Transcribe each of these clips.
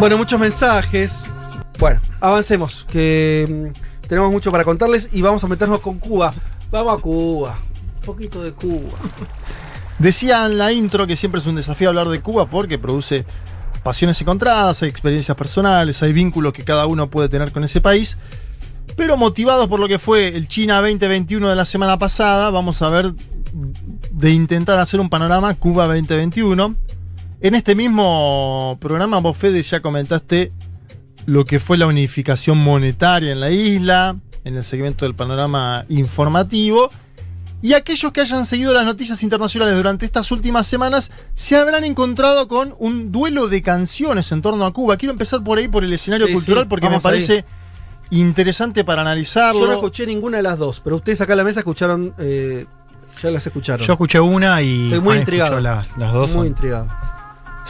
Bueno, muchos mensajes. Bueno, avancemos, que mm, tenemos mucho para contarles y vamos a meternos con Cuba. Vamos a Cuba. Un poquito de Cuba. Decía en la intro que siempre es un desafío hablar de Cuba porque produce pasiones encontradas, hay experiencias personales, hay vínculos que cada uno puede tener con ese país. Pero motivados por lo que fue el China 2021 de la semana pasada, vamos a ver de intentar hacer un panorama Cuba 2021. En este mismo programa, vos, Fede, ya comentaste lo que fue la unificación monetaria en la isla, en el segmento del panorama informativo. Y aquellos que hayan seguido las noticias internacionales durante estas últimas semanas se habrán encontrado con un duelo de canciones en torno a Cuba. Quiero empezar por ahí, por el escenario Sí, cultural, sí, porque me parece interesante para analizarlo. Yo no escuché ninguna de las dos, pero ustedes acá en la mesa escucharon. eh, ya las escucharon. Yo escuché una y Estoy muy Juan intrigado. las, las dos. Muy son- intrigado.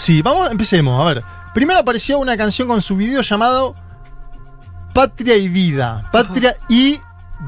Sí, vamos, empecemos. A ver. Primero apareció una canción con su video llamado Patria y Vida. Patria y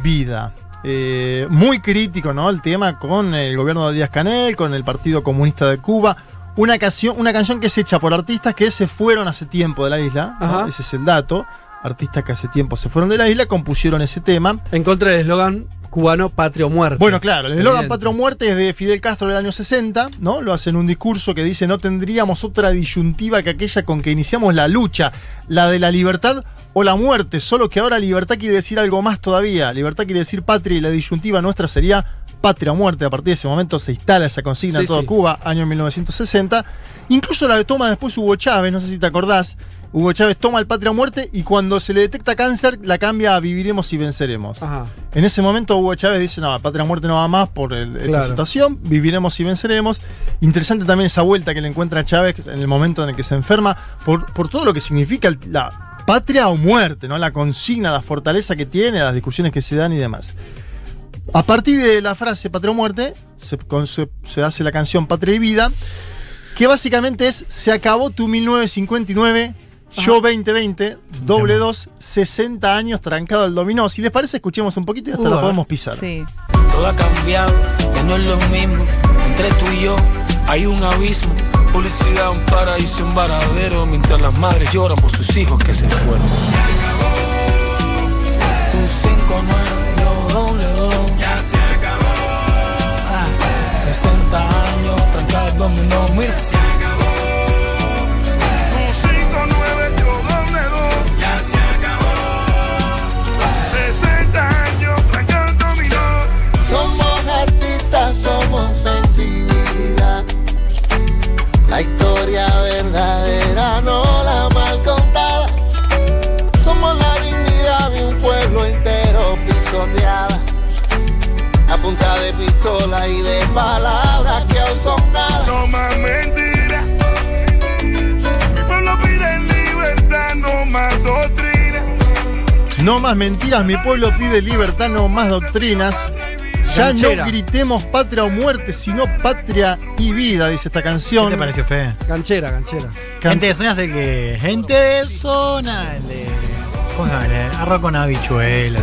Vida. Eh, muy crítico, ¿no? El tema con el gobierno de Díaz Canel, con el Partido Comunista de Cuba. Una canción, una canción que es hecha por artistas que se fueron hace tiempo de la isla. Ese es el dato. Artistas que hace tiempo se fueron de la isla, compusieron ese tema. En contra del eslogan cubano patria o muerte. Bueno, claro, el eslogan. Patria o Muerte es de Fidel Castro del año 60, ¿no? Lo hace en un discurso que dice no tendríamos otra disyuntiva que aquella con que iniciamos la lucha, la de la libertad o la muerte, solo que ahora libertad quiere decir algo más todavía. Libertad quiere decir patria y la disyuntiva nuestra sería patria o muerte. A partir de ese momento se instala esa consigna Sí, en toda sí. Cuba, año 1960. Incluso la toma después Hugo Chávez, no sé si te acordás. Hugo Chávez toma el patria o muerte y cuando se le detecta cáncer la cambia a viviremos y venceremos. Ajá. En ese momento Hugo Chávez dice, no, patria o muerte no va más por el- esta situación, viviremos y venceremos. Interesante también esa vuelta que le encuentra Chávez en el momento en el que se enferma, por, por todo lo que significa el- la patria o muerte, ¿no? La consigna, la fortaleza que tiene, las discusiones que se dan y demás. A partir de la frase patria o muerte, se, con- se- se hace la canción Patria y Vida, que básicamente es Se acabó tu 1959, yo 2020, doble tema. 2, 60 años trancado al dominó. Si les parece, escuchemos un poquito y hasta Uh, lo podemos pisar. Sí. Todo ha cambiado, ya no es lo mismo. Entre tú y yo hay un abismo. Publicidad, un paraíso, un varadero. Mientras las madres lloran por sus hijos que se fueron. Tu 5-9, yo doble dos. Ya se acabó. 60 años, trancado el dominó. Mira, La historia verdadera, no la mal contada. Somos la dignidad de un pueblo entero pisoteada. A punta de pistola y de palabras que aún son nada. No más mentiras. Mi pueblo pide libertad, no más doctrina. No más mentiras, mi pueblo pide libertad, no más doctrinas. Ya Canchera. no gritemos patria o muerte, sino patria y vida, dice esta ¿Qué canción. te pareció, Fede? Canchera, canchera. Can- Gente de zona el que. Gente de zona. El de Arroz con habichuela.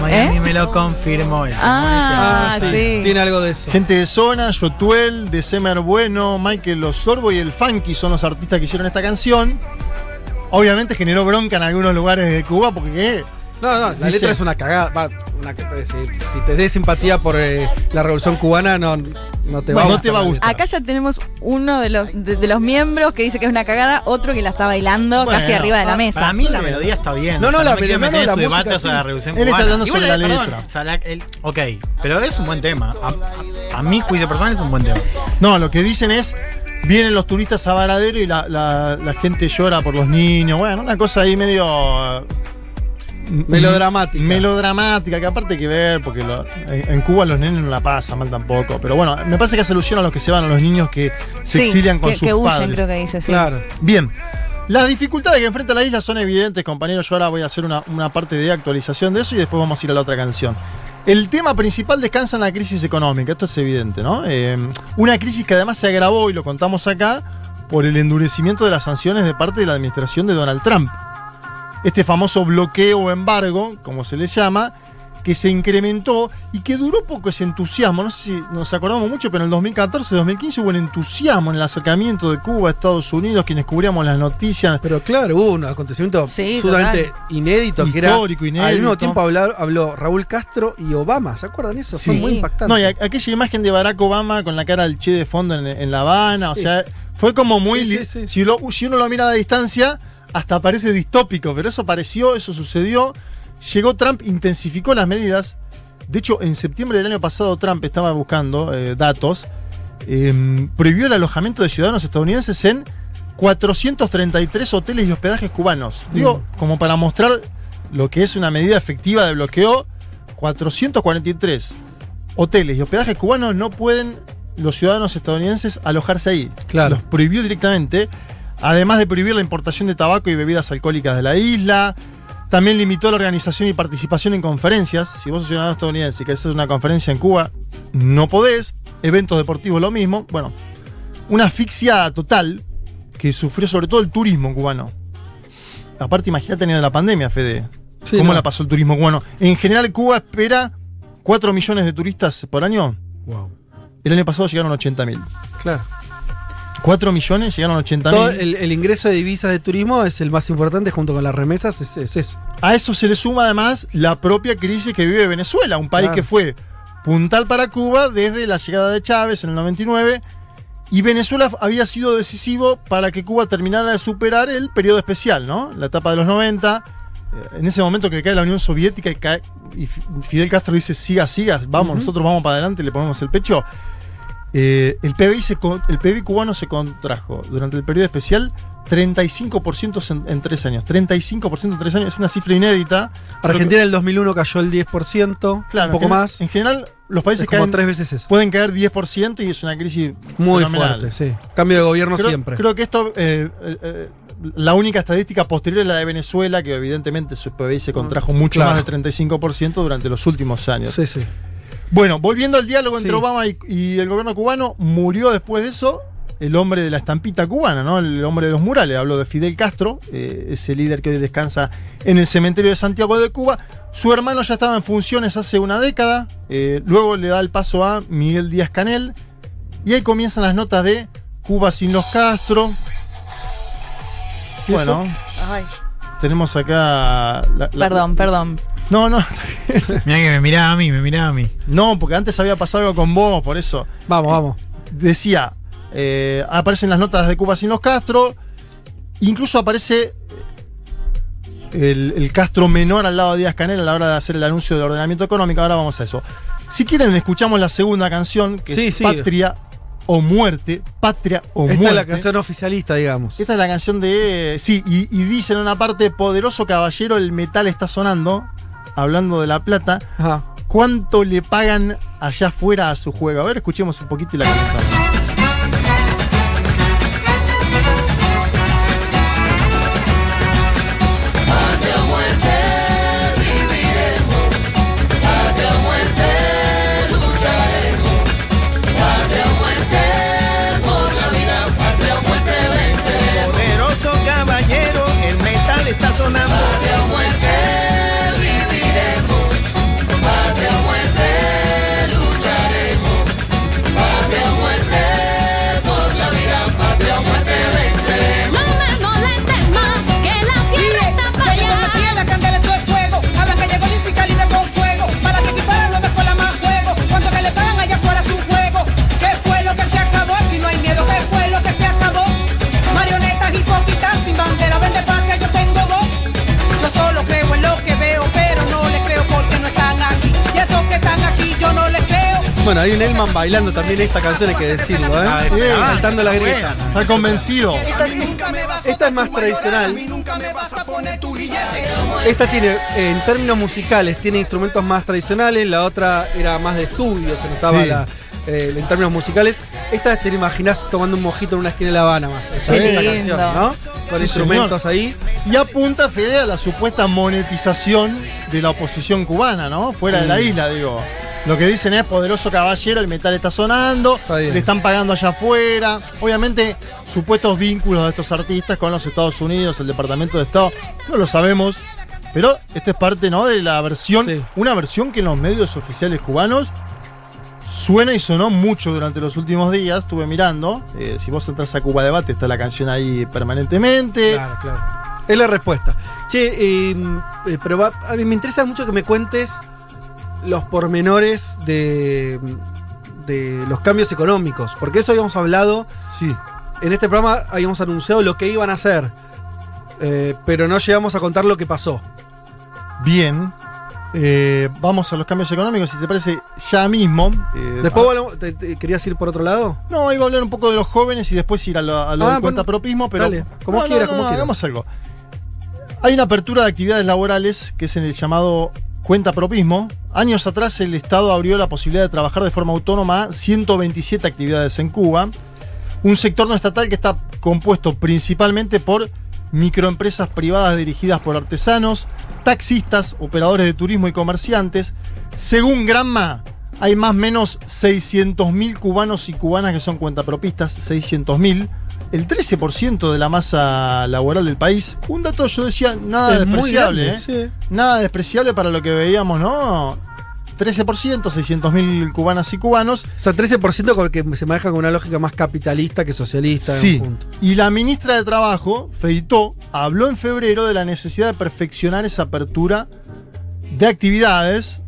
Miami ¿Eh? me lo confirmó. Ah, Ah, sí. sí. Tiene algo de eso. Gente de zona, Yotuel, de Semer Bueno, Michael Osorbo y el Funky son los artistas que hicieron esta canción. Obviamente generó bronca en algunos lugares de Cuba porque ¿qué? No, no, la Dice- letra es una cagada. va, una- si, si te des simpatía por eh, la revolución cubana, no, no te va Bueno, a no te va a la gustar. Acá ya tenemos uno de los, de, de los miembros que dice que es una cagada, otro que la está bailando Bueno, casi arriba de la mesa. Para mí la melodía está bien. No, no, o sea, la me meter no, en su la debate música, sobre la revolución Él está cubana. hablando sobre la perdón, letra. o sea, la- el- ok, pero es un buen tema. A, a- a mi juicio personal es un buen tema. No, lo que dicen es, vienen los turistas a Varadero y la, la- la gente llora por los niños. Bueno, una cosa ahí medio... Melodramática. Melodramática, que aparte hay que ver, porque lo- en, Cuba los nenes no la pasan mal tampoco. Pero bueno, me parece que hace alusión a los que se van, a los niños que se Sí, exilian con que, sus que huyen, padres. creo que dice, sí. Claro. Bien. Las dificultades que enfrenta la isla son evidentes, compañeros. Yo ahora voy a hacer una, una parte de actualización de eso y después vamos a ir a la otra canción. El tema principal descansa en la crisis económica, esto es evidente, ¿no? Eh, una crisis que además se agravó, y lo contamos acá, por el endurecimiento de las sanciones de parte de la administración de Donald Trump. Este famoso bloqueo o embargo, como se le llama, que se incrementó y que duró poco ese entusiasmo. No sé si nos acordamos mucho, pero en el 2014, 2015 hubo un entusiasmo en el acercamiento de Cuba a Estados Unidos, quienes cubríamos las noticias. Pero claro, hubo un acontecimiento Sí, absolutamente inédito, que era. Histórico, Al inédito. mismo tiempo habló, habló Raúl Castro y Obama, ¿se acuerdan eso? Fue Sí. muy impactante. No, y aquella imagen de Barack Obama con la cara del Che de fondo en, en La Habana, Sí. o sea, fue como muy... Sí, li- sí, sí. Si, lo- si uno lo mira a la distancia, hasta parece distópico, pero eso pareció, eso sucedió. Llegó Trump, intensificó las medidas. De hecho, en septiembre del año pasado Trump estaba buscando eh, datos, eh, prohibió el alojamiento de ciudadanos estadounidenses en 433 hoteles y hospedajes cubanos. Digo, como para mostrar lo que es una medida efectiva de bloqueo, 443 hoteles y hospedajes cubanos no pueden los ciudadanos estadounidenses alojarse ahí. Claro. Los prohibió directamente. Además de prohibir la importación de tabaco y bebidas alcohólicas de la isla. También limitó la organización y participación en conferencias. Si vos sos ciudadano estadounidense y querés hacer una conferencia en Cuba, no podés. Eventos deportivos lo mismo. Bueno, una asfixia total que sufrió sobre todo el turismo cubano. Aparte, imagínate teniendo la pandemia, Fede. Sí, ¿Cómo no. la pasó el turismo cubano? En general, Cuba espera 4 millones de turistas por año. El año pasado llegaron 80 mil. Claro. 4 millones llegaron 80 Todo mil. el, el ingreso de divisas de turismo es el más importante junto con las remesas, es, es eso. A eso se le suma además la propia crisis que vive Venezuela, un país Claro. que fue puntal para Cuba desde la llegada de Chávez en el 99. Y Venezuela había sido decisivo para que Cuba terminara de superar el periodo especial, ¿no? La etapa de los 90. eh, En ese momento que cae la Unión Soviética y, cae- y Fi- Fidel Castro dice, siga, siga, vamos, nosotros vamos para adelante y le ponemos el pecho. Eh, el, PBI se el PBI cubano se contrajo durante el periodo especial 35% en, en tres años. 35% en tres años es una cifra inédita. Argentina en el 2001 cayó el 10%, Claro, un poco en más. En general, los países como caen- tres veces eso. pueden caer 10% y es una crisis Muy fenomenal. fuerte, sí. Cambio de gobierno Creo, siempre. creo que esto, eh, eh, la única estadística posterior es la de Venezuela, que evidentemente su PBI se contrajo mucho claro. más del 35% durante los últimos años. sí, sí. Bueno, volviendo al diálogo entre. Obama y, y el gobierno cubano, murió después de eso el hombre de la estampita cubana, ¿no? El hombre de los murales. Habló de Fidel Castro, eh, ese líder que hoy descansa en el cementerio de Santiago de Cuba. Su hermano ya estaba en funciones hace una década. eh, luego le da el paso a Miguel Díaz Canel. Y ahí comienzan las notas de Cuba sin los Castro. Bueno, Ay, tenemos acá. la- la- perdón, perdón. No, no, Mira que me miraba a mí, me miraba a mí. no, porque antes había pasado algo con vos, por eso. Vamos, vamos. decía, eh, aparecen las notas de Cuba sin los Castro, incluso aparece eh, el, el Castro menor al lado de Díaz Canel a la hora de hacer el anuncio del ordenamiento económico, ahora vamos a eso. Si quieren, escuchamos la segunda canción, que Sí, es sí. Patria o Muerte, Patria o Esta Muerte. es la canción oficialista, digamos. Esta es la canción de... Sí, y, y dice en una parte, poderoso caballero, el metal está sonando, hablando de La Plata, Ajá. ¿cuánto le pagan allá afuera a su juego? A ver, escuchemos un poquito y la comenzamos. Un Elman bailando también esta canción, hay que decirlo, ¿eh? Ah, Eh, ah, saltando la grieta. Está convencido. Esta es más tradicional. Esta tiene, eh, en términos musicales, tiene instrumentos más tradicionales, la otra era más de estudio, se notaba Sí. la, eh, en términos musicales. Esta te la imaginás tomando un mojito en una esquina de La Habana más. Esa, Qué esta lindo. canción, ¿no? Con Sí, instrumentos ahí. Y apunta Fede a la supuesta monetización de la oposición cubana, ¿no? Fuera de la Mm. isla, digo. Lo que dicen es poderoso caballero, el metal está sonando, Está le están pagando allá afuera. Obviamente, supuestos vínculos de estos artistas con los Estados Unidos, el Departamento de Estado, no lo sabemos. Pero esta es parte, ¿no? De la versión, Sí. una versión que en los medios oficiales cubanos suena y sonó mucho durante los últimos días. Estuve mirando. eh, si vos entras a Cuba Debate, está la canción ahí permanentemente. Claro, claro. Es la respuesta. Che, eh, eh, pero va- a mí me interesa mucho que me cuentes los pormenores de, de los cambios económicos. Porque eso habíamos hablado. Sí. En este programa habíamos anunciado lo que iban a hacer. eh, pero no llegamos a contar lo que pasó. Bien. Eh, vamos a los cambios económicos, si te parece, ya mismo. Eh, Después ah, volvemos- te- te- ¿Querías ir por otro lado? No, iba a hablar un poco de los jóvenes y después ir a lo, a lo Ah, del bueno, cuentapropismo, pero. dale, como No, quieras, no, como quieras. Hagamos algo. Hay una apertura de actividades laborales que es en el llamado cuentapropismo. Años atrás el Estado abrió la posibilidad de trabajar de forma autónoma a 127 actividades en Cuba. Un sector no estatal que está compuesto principalmente por microempresas privadas dirigidas por artesanos, taxistas, operadores de turismo y comerciantes. Según Granma, hay más o menos 600.000 cubanos y cubanas que son cuentapropistas, 600.000. El 13% de la masa laboral del país. Un dato, yo decía, nada Es despreciable. grande, ¿eh? sí. Nada despreciable para lo que veíamos, ¿no? 13%, 600.000 cubanas y cubanos. O sea, 13% con el que se maneja con una lógica más capitalista que socialista. Sí. punto. Y la ministra de Trabajo, Feitó, habló en febrero de la necesidad de perfeccionar esa apertura de actividades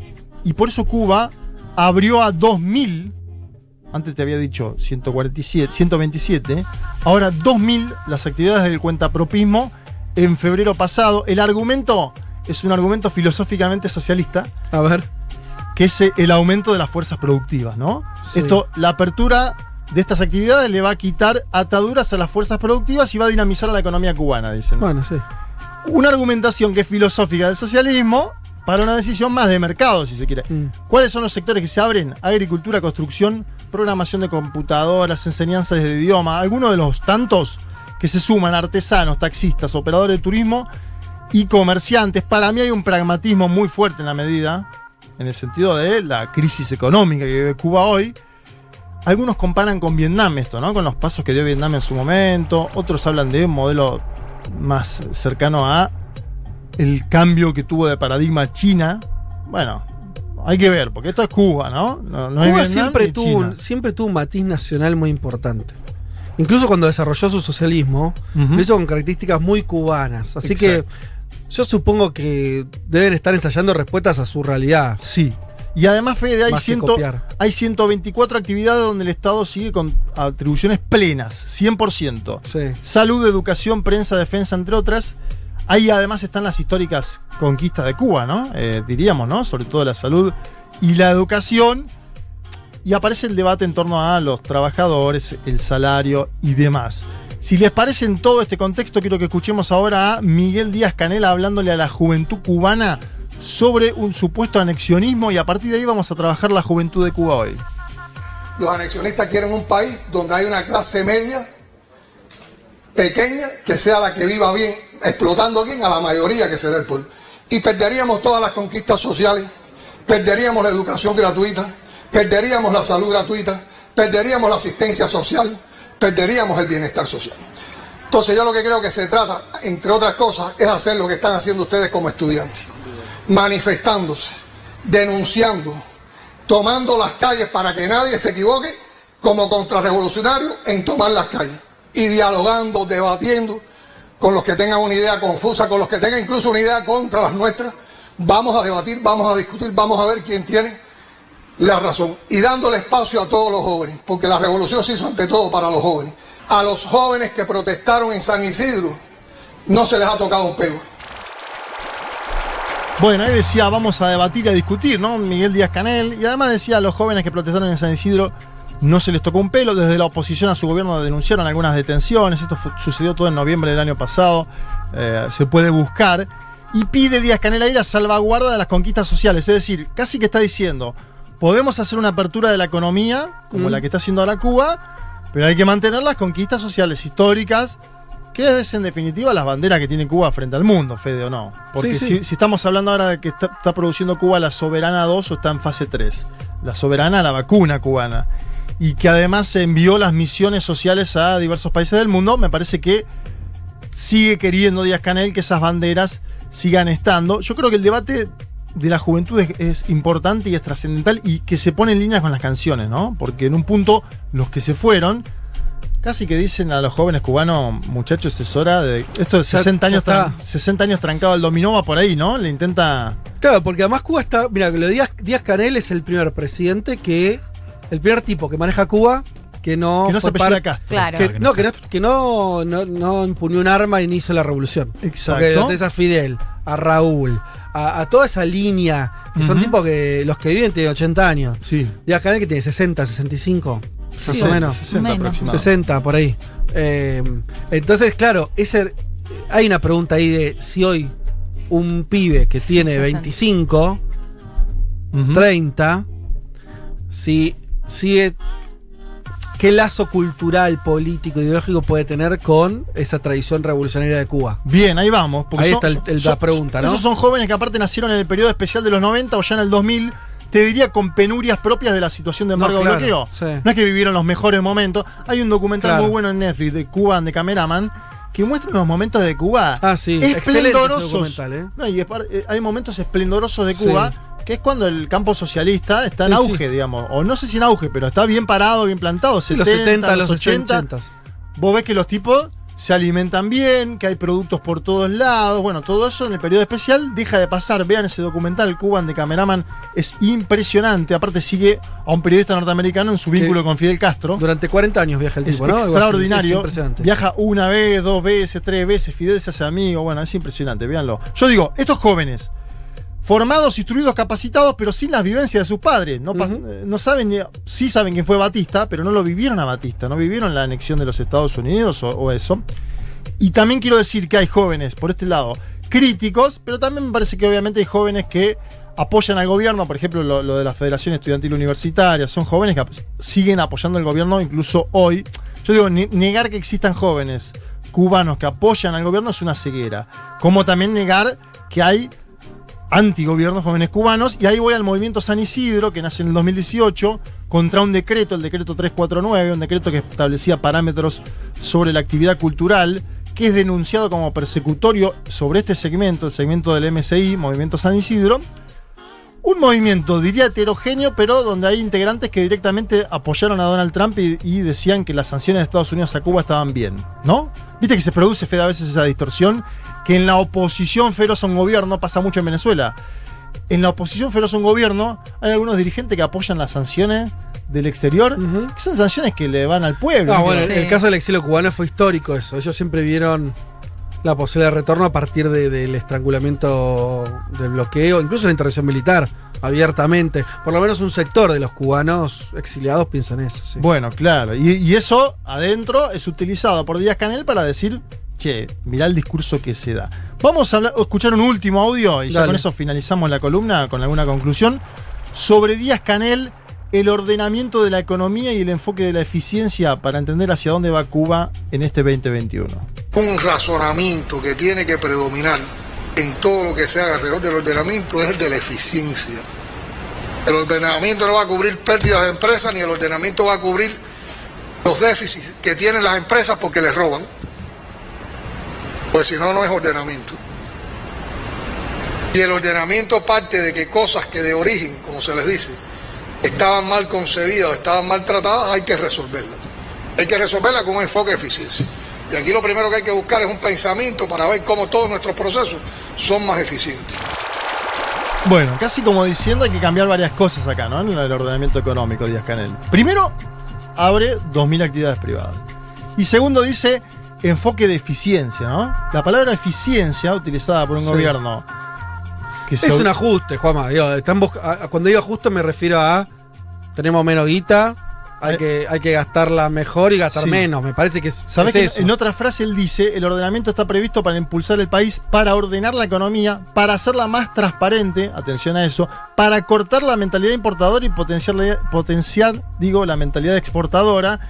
y por eso Cuba abrió a 2.000, antes te había dicho 147, 127, ahora 2.000 las actividades del cuentapropismo en febrero pasado. El argumento es un argumento filosóficamente socialista A ver. que es eh, el aumento de las fuerzas productivas, ¿no? Sí. Esto, la apertura de estas actividades le va a quitar ataduras a las fuerzas productivas y va a dinamizar a la economía cubana, dicen. Bueno, sí. Una argumentación que es filosófica del socialismo para una decisión más de mercado, si se quiere. Mm. ¿Cuáles son los sectores que se abren? Agricultura, construcción, programación de computadoras, enseñanzas de idioma, algunos de los tantos que se suman artesanos, taxistas, operadores de turismo y comerciantes. Para mí hay un pragmatismo muy fuerte en la medida, en el sentido de la crisis económica que vive Cuba hoy. Algunos comparan con Vietnam esto, ¿no? Con los pasos que dio Vietnam en su momento. Otros hablan de un modelo más cercano a el cambio que tuvo de paradigma China. Bueno, hay que ver, porque esto es Cuba, ¿no? No, no es Cuba siempre tuvo, un, siempre tuvo un matiz nacional muy importante. Incluso cuando desarrolló su socialismo, Ujú. lo hizo con características muy cubanas. Así Exacto. que yo supongo que deben estar ensayando respuestas a su realidad. Sí. Y además, Fede, hay, ciento- hay 124 actividades donde el Estado sigue con atribuciones plenas, 100%. Sí. Salud, educación, prensa, defensa, entre otras. Ahí además están las históricas conquistas de Cuba, ¿no? Eh, diríamos, ¿no? Sobre todo la salud y la educación. Y aparece el debate en torno a los trabajadores, el salario y demás. Si les parece en todo este contexto, quiero que escuchemos ahora a Miguel Díaz Canela hablándole a la juventud cubana sobre un supuesto anexionismo y a partir de ahí vamos a trabajar la juventud de Cuba hoy. Los anexionistas quieren un país donde hay una clase media pequeña que sea la que viva bien, explotando bien a la mayoría que será el pueblo. Y perderíamos todas las conquistas sociales, perderíamos la educación gratuita, perderíamos la salud gratuita, perderíamos la asistencia social, perderíamos el bienestar social. Entonces yo lo que creo que se trata, entre otras cosas, es hacer lo que están haciendo ustedes como estudiantes, manifestándose, denunciando, tomando las calles para que nadie se equivoque como contrarrevolucionario en tomar las calles y dialogando, debatiendo con los que tengan una idea confusa, con los que tengan incluso una idea contra las nuestras. Vamos a debatir, vamos a discutir, vamos a ver quién tiene la razón y dándole espacio a todos los jóvenes, porque la revolución se hizo ante todo para los jóvenes. A los jóvenes que protestaron en San Isidro no se les ha tocado un pelo. Bueno, ahí decía, vamos a debatir y a discutir, ¿no? Miguel Díaz Canel. Y además decía, los jóvenes que protestaron en San Isidro no se les tocó un pelo. Desde la oposición a su gobierno denunciaron algunas detenciones. Esto sucedió todo en noviembre del año pasado. Eh, se puede buscar. Y pide Díaz Canel ahí la salvaguarda de las conquistas sociales. Es decir, casi que está diciendo, podemos hacer una apertura de la economía, como Mm. la que está haciendo ahora Cuba, pero hay que mantener las conquistas sociales históricas, que es en definitiva las banderas que tiene Cuba frente al mundo, Fede, ¿o no? Porque Sí, sí. Si, si estamos hablando ahora de que está, está produciendo Cuba la Soberana 2 o está en fase 3, la Soberana, la vacuna cubana, y que además envió las misiones sociales a diversos países del mundo, me parece que sigue queriendo Díaz Canel que esas banderas sigan estando. Yo creo que el debate de la juventud es, es importante y es trascendental y que se pone en línea con las canciones, ¿no? Porque en un punto los que se fueron casi que dicen a los jóvenes cubanos, muchachos, es hora de esto de Ya- 60 ya años está. tran- 60 años trancado al dominó va por ahí, ¿no? Le intenta Claro, porque además Cuba está. Mira, lo de Díaz, Díaz Canel es el primer presidente que. El primer tipo que maneja Cuba que no. que no se fue apellida par- Castro. Claro. que- no, que, no, que no, no, no empuñó un arma y ni hizo la revolución. Exacto. Porque lo tenés a Fidel, a Raúl, a, a toda esa línea, que son Ujú. tipos que los que viven tienen 80 años. Sí. Díaz Canel que tiene 60, 65, más Sí, o menos. 60 Menos. aproximadamente. 60 por ahí. Eh, entonces, claro, ese, hay una pregunta ahí de si hoy un pibe que tiene 60. 25, Ujú. 30, si sigue. ¿Qué lazo cultural, político, ideológico puede tener con esa tradición revolucionaria de Cuba? Bien, ahí vamos. Ahí son- está el- el- la pregunta, ¿no? Esos son jóvenes que aparte nacieron en el periodo especial de los 90 o ya en el 2000, te diría con penurias propias de la situación de embargo No, claro, bloqueo. sí. No es que vivieron los mejores momentos. Hay un documental Claro. muy bueno en Netflix de Cuba de Cameraman que muestra unos momentos de Cuba Ah, sí, ese esplendorosos. documental, ¿eh? No, y es par- eh, hay momentos esplendorosos de Sí. Que es cuando el campo socialista está en Sí, auge, sí. digamos. O no sé si en auge, pero está bien parado, bien plantado. los 70, los 80 80. vos ves que los tipos se alimentan bien, que hay productos por todos lados. Bueno, todo eso en el periodo especial deja de pasar. Vean ese documental, Cuban de Cameraman, es impresionante. Aparte sigue a un periodista norteamericano en su vínculo Que con Fidel Castro. Durante 40 años viaja el Es tipo, extraordinario. es impresionante. Viaja una vez, dos veces, tres veces. Fidel se hace amigo. Bueno, es impresionante, véanlo. Yo digo, estos jóvenes, formados, instruidos, capacitados, pero sin las vivencias de sus padres. No, eh, no saben, sí saben quién fue Batista, pero no lo vivieron a Batista. No vivieron la anexión de los Estados Unidos o, o eso. Y también quiero decir que hay jóvenes, por este lado, críticos, pero también me parece que obviamente hay jóvenes que apoyan al gobierno, por ejemplo, lo, lo de la Federación Estudiantil Universitaria, son jóvenes que siguen apoyando al gobierno incluso hoy. Yo digo, ne- negar que existan jóvenes cubanos que apoyan al gobierno es una ceguera, como también negar que hay antigobiernos jóvenes cubanos, y ahí voy al movimiento San Isidro, que nace en el 2018, contra un decreto, el decreto 349, un decreto que establecía parámetros sobre la actividad cultural, que es denunciado como persecutorio sobre este segmento, el segmento del MSI, Movimiento San Isidro. Un movimiento, diría heterogéneo, pero donde hay integrantes que directamente apoyaron a Donald Trump y, y decían que las sanciones de Estados Unidos a Cuba estaban bien, ¿no? Viste que se produce, Fede, a veces esa distorsión, que en la oposición feroz a un gobierno pasa mucho en Venezuela. En la oposición feroz a un gobierno hay algunos dirigentes que apoyan las sanciones del exterior, que son sanciones que le van al pueblo. Ah, ¿no? bueno, Sí. el caso del exilio cubano fue histórico eso. Ellos siempre vieron la posibilidad de retorno a partir de- del estrangulamiento del bloqueo, incluso la intervención militar, abiertamente. Por lo menos un sector de los cubanos exiliados piensa en eso. sí. Bueno, claro. Y, y eso adentro es utilizado por Díaz Canel para decir, che, mirá el discurso que se da. Vamos a hablar- escuchar un último audio y ya con eso finalizamos la columna con alguna conclusión. Sobre Díaz Canel, el ordenamiento de la economía y el enfoque de la eficiencia para entender hacia dónde va Cuba en este 2021. Un razonamiento que tiene que predominar en todo lo que se haga alrededor del ordenamiento es el de la eficiencia. El ordenamiento no va a cubrir pérdidas de empresas ni el ordenamiento va a cubrir los déficits que tienen las empresas porque les roban. Pues si no, no es ordenamiento. Y el ordenamiento parte de que cosas que de origen, como se les dice, estaban mal concebidas, estaban mal tratadas, hay que resolverlas. Hay que resolverlas con un enfoque de eficiencia. Y aquí lo primero que hay que buscar es un pensamiento para ver cómo todos nuestros procesos son más eficientes. Bueno, casi como diciendo hay que cambiar varias cosas acá, ¿no? En el ordenamiento económico, Díaz Canel. Primero, abre 2.000 actividades privadas. Y segundo, dice enfoque de eficiencia, ¿no? La palabra eficiencia, utilizada por un Sí. gobierno que Es un ajuste, Juanma. Están cuando digo ajuste me refiero a tenemos menos guita, hay, que, hay que gastarla mejor y gastar Sí. menos. Me parece que es, ¿Sabés es que eso. en otra frase él dice, el ordenamiento está previsto para impulsar el país, para ordenar la economía, para hacerla más transparente, atención a eso, para cortar la mentalidad importadora y potenciar, potenciar digo, la mentalidad exportadora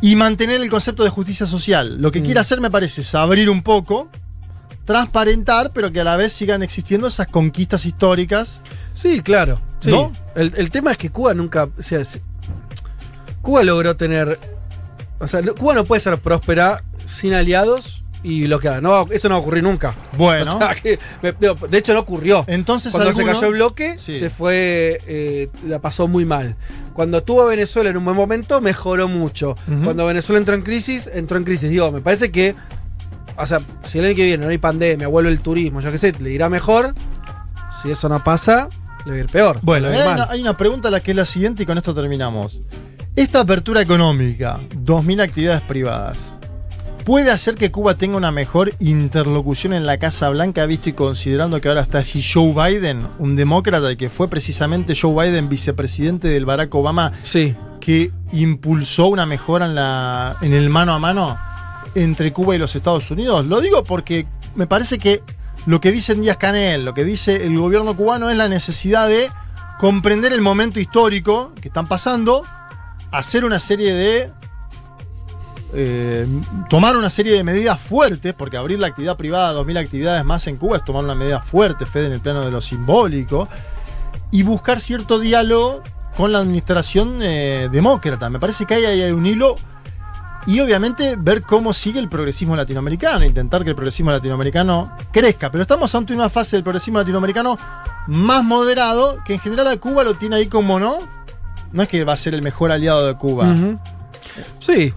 y mantener el concepto de justicia social. Lo que Mm. quiere hacer, me parece, es abrir un poco, transparentar, pero que a la vez sigan existiendo esas conquistas históricas. Sí, claro. sí. ¿No? El, el tema es que Cuba nunca. O sea, Cuba logró tener. O sea, Cuba no puede ser próspera sin aliados y bloqueada. No, eso no va a ocurrir nunca. Bueno. O sea, que- me- digo, de hecho, no ocurrió. Entonces, Cuando alguno- se cayó el bloque, Sí. se fue. eh, la pasó muy mal. Cuando tuvo a Venezuela en un buen momento, mejoró mucho. Cuando Venezuela entró en crisis, entró en crisis. Digo, me parece que. O sea, si el año que viene no hay pandemia, vuelve el turismo, yo qué sé, le irá mejor. Si eso no pasa, le va a ir peor. Bueno, una, hay una pregunta la que es la siguiente y con esto terminamos. Esta apertura económica, 2.000 actividades privadas, ¿puede hacer que Cuba tenga una mejor interlocución en la Casa Blanca, visto y considerando que ahora está allí Joe Biden, un demócrata y que fue precisamente Joe Biden vicepresidente del Barack Obama, Sí. que impulsó una mejora en, la, en el mano a mano entre Cuba y los Estados Unidos? Lo digo porque me parece que lo que dice Díaz Canel, lo que dice el gobierno cubano es la necesidad de comprender el momento histórico que están pasando, hacer una serie de... eh, tomar una serie de medidas fuertes, porque abrir la actividad privada a 2.000 actividades más en Cuba es tomar una medida fuerte, Fede, en el plano de lo simbólico, y buscar cierto diálogo con la administración eh, demócrata. Me parece que ahí hay un hilo y obviamente ver cómo sigue el progresismo latinoamericano, intentar que el progresismo latinoamericano crezca. Pero estamos ante una fase del progresismo latinoamericano más moderado, que en general a Cuba lo tiene ahí como no. No es que va a ser el mejor aliado de Cuba. Sí.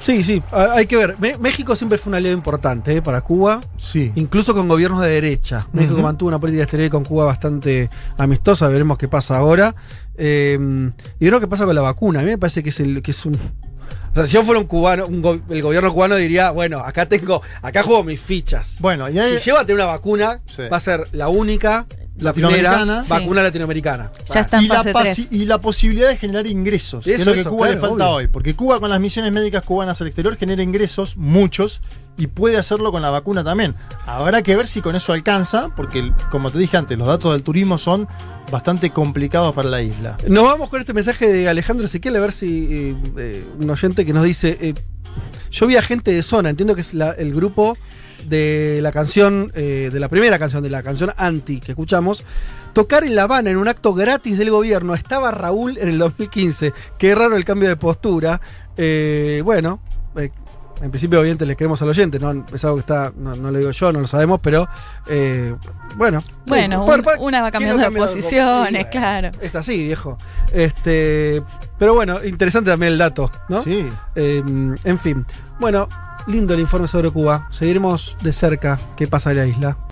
Sí, sí. Hay que ver. México siempre fue un aliado importante eh, para Cuba. Sí. Incluso con gobiernos de derecha. México mantuvo una política exterior con Cuba bastante amistosa. Veremos qué pasa ahora. Eh, y veremos qué pasa con la vacuna. A mí me parece que es, el, que es un. O sea, si yo fuera un cubano, un go- el gobierno cubano diría, bueno, acá tengo, acá juego mis fichas. Bueno, y hay- si llego a tener una vacuna, Sí. va a ser la única, la primera Latinoamericana. vacuna latinoamericana. Ya está en y, la fase pasi- 3. y la posibilidad de generar ingresos, que es Eso, lo que eso, Cuba le claro, falta obvio. hoy. Porque Cuba con las misiones médicas cubanas al exterior genera ingresos, muchos, y puede hacerlo con la vacuna también. Habrá que ver si con eso alcanza, porque como te dije antes, los datos del turismo son bastante complicados para la isla. Nos vamos con este mensaje de Alejandro Ezequiel a ver si eh, eh, un oyente que nos dice: eh, Yo vi a gente de zona, entiendo que es la- el grupo de la canción, eh, de la primera canción, de la canción Anti que escuchamos, tocar en La Habana en un acto gratis del gobierno. Estaba Raúl en el 2015. Qué raro el cambio de postura. Eh, bueno. eh, en principio, obviamente, les queremos al oyente, ¿no? Es algo que está, no, no lo digo yo, no lo sabemos, pero eh, bueno. Bueno, un- una va ¿quién no cambiando de posiciones, claro. Es así, viejo. Este, pero bueno, interesante también el dato, ¿no? Sí. Eh, en fin. Bueno, lindo el informe sobre Cuba. Seguiremos de cerca qué pasa en la isla.